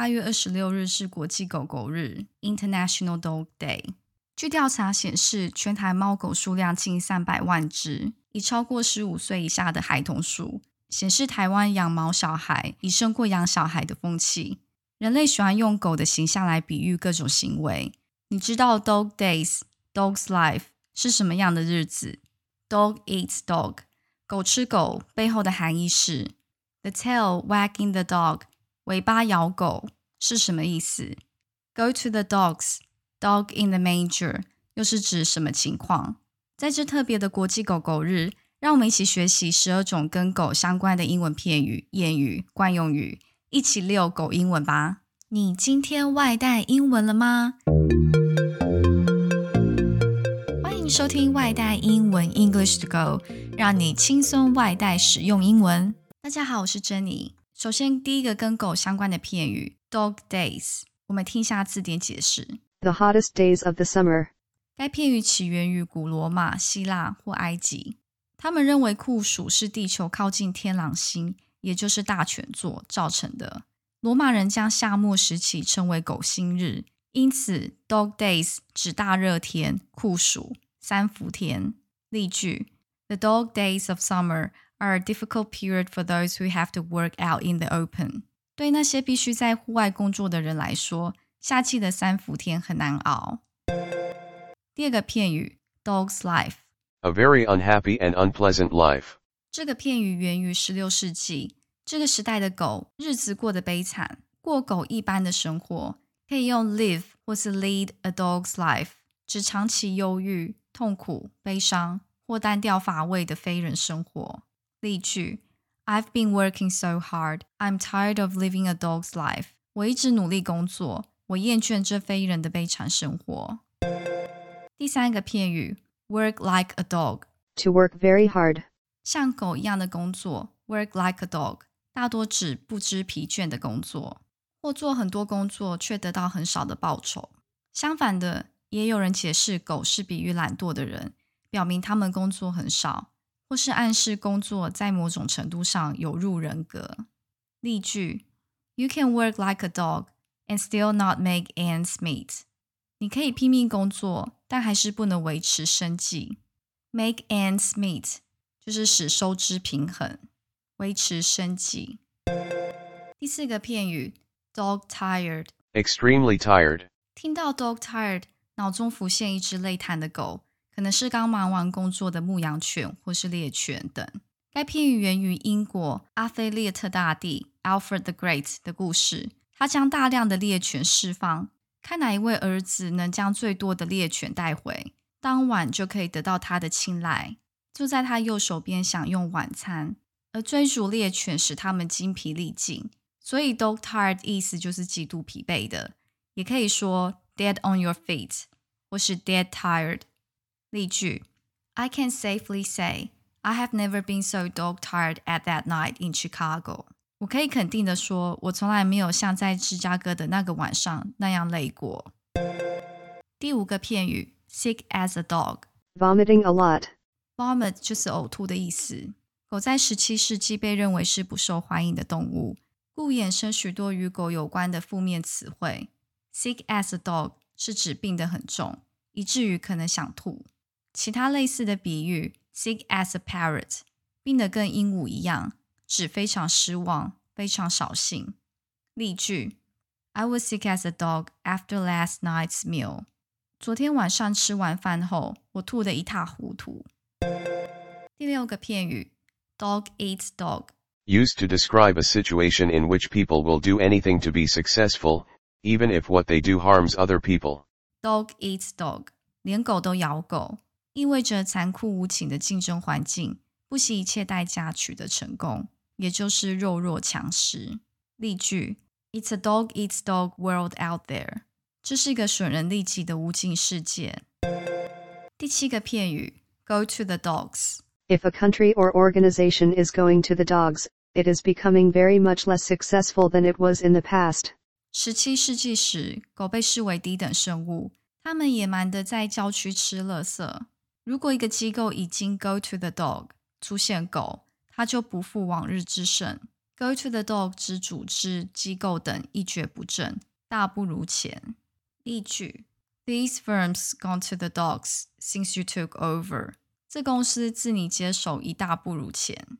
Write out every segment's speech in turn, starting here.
八月二十六日是国际狗狗日 （International Dog Day）。据调查显示，全台猫狗数量近三百万只，已超过十五岁以下的孩童数，显示台湾养毛小孩已胜过养小孩的风气。人类喜欢用狗的形象来比喻各种行为。你知道 Dog Days、Dog's Life 是什么样的日子？Dog eats dog，狗吃狗背后的含义是 The tail wagging the dog，尾巴摇狗是什么意思？Go to the dogs。Dog in the manger 又是指什么情况？在这特别的国际狗狗日，让我们一起学习十二种跟狗相关的英文片语、谚语、惯用语，一起遛狗英文吧！你今天外带英文了吗？欢迎收听外带英文 English to Go，让你轻松外带使用英文。大家好，我是珍妮。首先，第一个跟狗相关的片语 Dog Days，我们听一下字典解释。The hottest days of the summer。该片语起源于古罗马、希腊或埃及。他们认为酷暑是地球靠近天狼星，也就是大犬座造成的。罗马人将夏末时期称为狗星日，因此 Dog Days 指大热天、酷暑、三伏天。例句：The dog days of summer are a difficult period for those who have to work out in the open。对那些必须在户外工作的人来说。夏季的三伏天很难熬。第二个片语，dog's life，a very unhappy and unpleasant life。这个片语源于十六世纪，这个时代的狗日子过得悲惨，过狗一般的生活，可以用 live 或是 lead a dog's life，指长期忧郁、痛苦、悲伤或单调乏味的非人生活。 例句：I've been working so hard, I'm tired of living a dog's life。我一直努力工作。我厌倦这非人的悲惨生活。第三个片语，work like a dog，to work very hard，像狗一样的工作，work like a dog，大多指不知疲倦的工作，或做很多工作却得到很少的报酬。相反的，也有人解释狗是比喻懒惰的人，表明他们工作很少， 或是暗示工作在某种程度上有入人格。例句：You can work like a dog。and still not make ends meet。你可以拼命工作，但还是不能维持生计。Make ends meet 就是使收支平衡，维持生计。第四个片语，dog tired，extremely tired。听到 dog tired，脑中浮现一只累瘫的狗， 可能是刚忙完工作的牧羊犬或是猎犬等。该片语源于英国阿菲列特大帝 Alfred the Great 的故事。他将大量的猎犬释放，看哪一位儿子能将最多的猎犬带回，当晚就可以得到他的青睐，坐在他右手边享用晚餐。而追逐猎犬使他们精疲力尽，所以 dog tired 意思就是极度疲惫的，也可以说 dead on your feet 或是 dead tired。例句：I can safely say I have never been so dog tired at that night in Chicago。我可以肯定的说，我从来没有像在芝加哥的那个晚上那样累过。第五个片语，sick as a dog，vomiting a lot。vomit 就是呕吐的意思。狗在十七世纪被认为是不受欢迎的动物，故衍生许多与狗有关的负面词汇。sick as a dog 是指病得很重，以至于可能想吐。 其他类似的比喻，sick as a parrot，病得跟鹦鹉一样。指非常失望，非常扫兴。例句：I was sick as a dog after last night's meal。昨天晚上吃完饭后，我吐得一塌糊涂。第六个片语：dog eats dog。Used to describe a situation in which people will do anything to be successful, even if what they do harms other people. Dog eats dog，连狗都咬狗， 意味着残酷无情的竞争环境，不惜一切代价取得成功。也就是弱肉强食。例句：It's a dog eats dog world out there。这是一个损人利己的无尽世界。第七个片语：Go to the dogs。If a country or organization is going to the dogs, it is becoming very much less successful than it was in the past。十七世纪时，狗被视为低等生物，它们野蛮的在郊区吃垃圾。 如果一个机构已经 Go to the dog，出现狗。他就不复往日之盛， Go to the dog 指组织、机构等一蹶不振，大不如前。例句：These firms gone to the dogs since you took over。这公司自你接手一大不如前。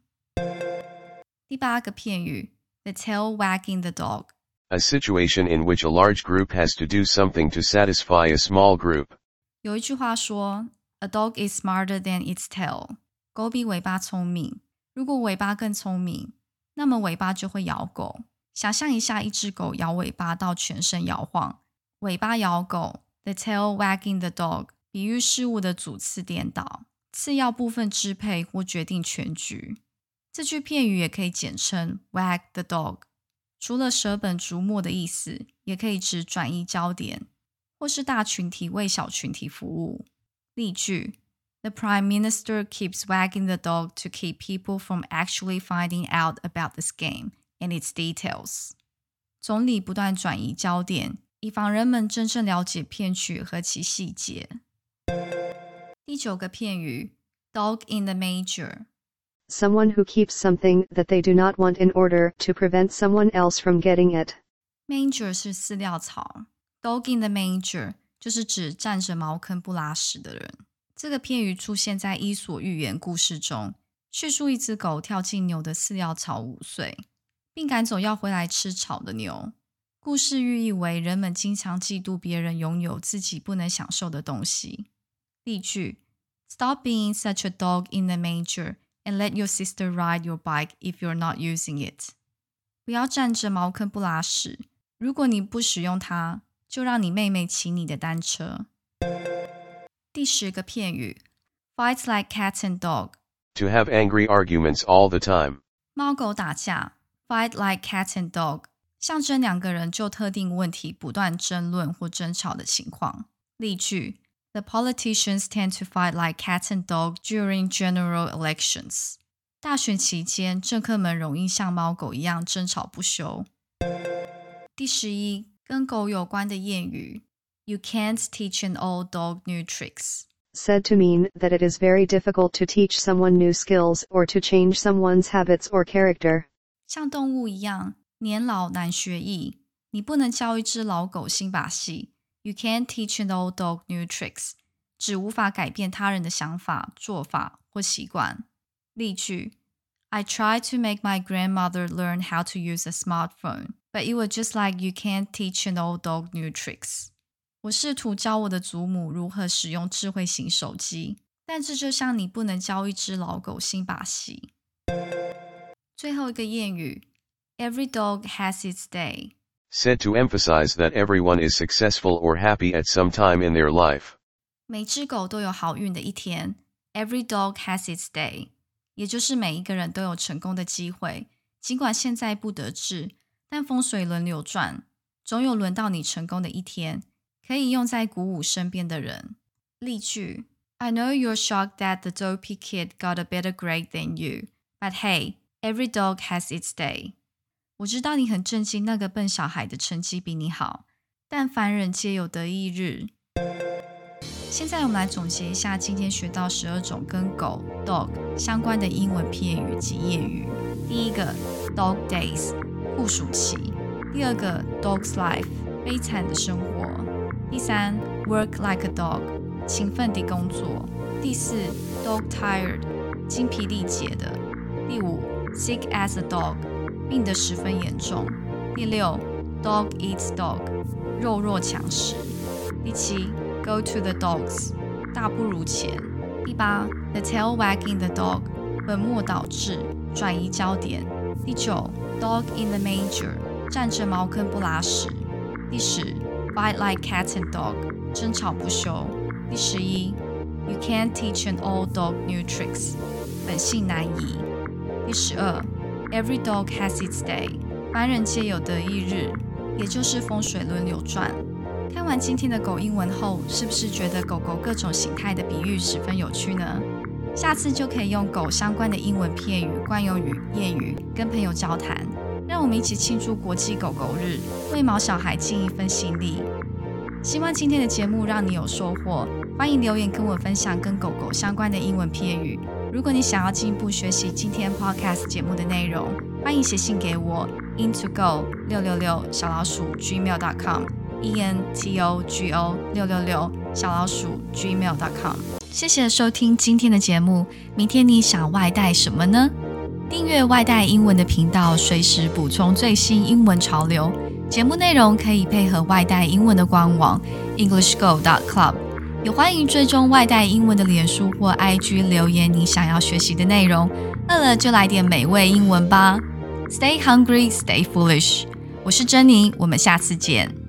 第八个片语：the tail wagging the dog。 A situation in which a large group has to do something to satisfy a small group. 有一句话说 ：“A dog is smarter than its tail。”狗比尾巴聪明。如果尾巴更聪明，那么尾巴就会咬狗。想象一下，一只狗摇尾巴到全身摇晃，尾巴摇狗，the tail wagging the dog，比喻事物的主次颠倒，次要部分支配或决定全局。这句片语也可以简称 wag the dog。除了舍本逐末的意思，也可以指转移焦点，或是大群体为小群体服务。例句：The Prime Minister keeps wagging the dog to keep people from actually finding out about the scam and its details。总理不断转移焦点，以防人们真正了解骗局和其细节。第九个片语：Dog in the manger。 Someone who keeps something that they do not want in order to prevent someone else from getting it. Manger 是饲料槽，Dog in the manger 就是指占着茅坑不拉屎的人。这个片语出现在《伊索寓言》故事中，叙述一只狗跳进牛的饲料槽五岁，并赶走要回来吃草的牛。故事寓意为人们经常嫉妒别人拥有自己不能享受的东西。例句：Stop being such a dog in the manger and let your sister ride your bike if you're not using it. 不要站着茅坑不拉屎。如果你不使用它，就让你妹妹骑你的单车。第十个片语：fights like cat and dog。 To have angry arguments all the time. 猫狗打架，fight like cat and dog，象征两个人就特定问题不断争论或争吵的情况。例句：The politicians tend to fight like cat and dog during general elections。大选期间，政客们容易像猫狗一样争吵不休。第十一， 跟狗有关的谚语：You can't teach an old dog new tricks。 Said to mean that it is very difficult to teach someone new skills or to change someone's habits or character. 像动物一样，年老难学艺。你不能教一只老狗新把戏。You can't teach an old dog new tricks，指无法改变他人的想法、做法或习惯。例句：I tried to make my grandmother learn how to use a smartphone, but it was just like you can't teach an old dog new tricks. 我试图教我的祖母如何使用智慧型手机，但这就像你不能教一只老狗新把戏。最后一个谚语：Every dog has its day。 Said to emphasize that everyone is successful or happy at some time in their life. 每只狗都有好运的一天。Every dog has its day，也就是每一个人都有成功的机会。尽管现在不得志， 但风水轮流转，总有轮到你成功的一天。可以用在鼓舞身边的人。例句：I know you're shocked that the dopey kid got a better grade than you, but hey, every dog has its day. 我知道你很震惊那个笨小孩的成绩比你好，但凡人皆有得意日。现在我们来总结一下今天学到十二种跟狗 dog 相关的英文片语及谚语。第一个 dog days 酷暑期，第二个 dog's life 悲惨的生活，第三 work like a dog 勤奋地工作，第四 dog tired 精疲力竭的，第五 sick as a dog 病得十分严重，第六 dog eats dog 肉弱强食，第七 go to the dogs 大不如前，第八 the tail wagging the dog 本末倒置转移焦点，第九 dog in the manger 站着茅坑不拉屎，第十 fight like cat and dog 争吵不休，第十一 you can't teach an old dog new tricks 本性难移，第十二 every dog has its day 凡人皆有得一日，也就是风水轮流转。看完今天的狗英文后，是不是觉得狗狗各种形态的比喻十分有趣呢？下次就可以用狗相关的英文片语、惯用语、谚语跟朋友交谈。让我们一起庆祝国际狗狗日，为毛小孩尽一份心力。希望今天的节目让你有收获，欢迎留言跟我分享跟狗狗相关的英文片语。如果你想要进一步学习今天 podcast 节目的内容，欢迎写信给我 into go 六六六小老鼠 gmail.com e n t o g o 六六六小老鼠 gmail.com。谢谢收听今天的节目，明天你想外带什么呢？订阅外带英文的频道，随时补充最新英文潮流。节目内容可以配合外带英文的官网 EnglishGo.club，也欢迎追踪外带英文的脸书或 IG 留言你想要学习的内容。饿了就来点美味英文吧！Stay hungry, stay foolish。我是珍妮，我们下次见。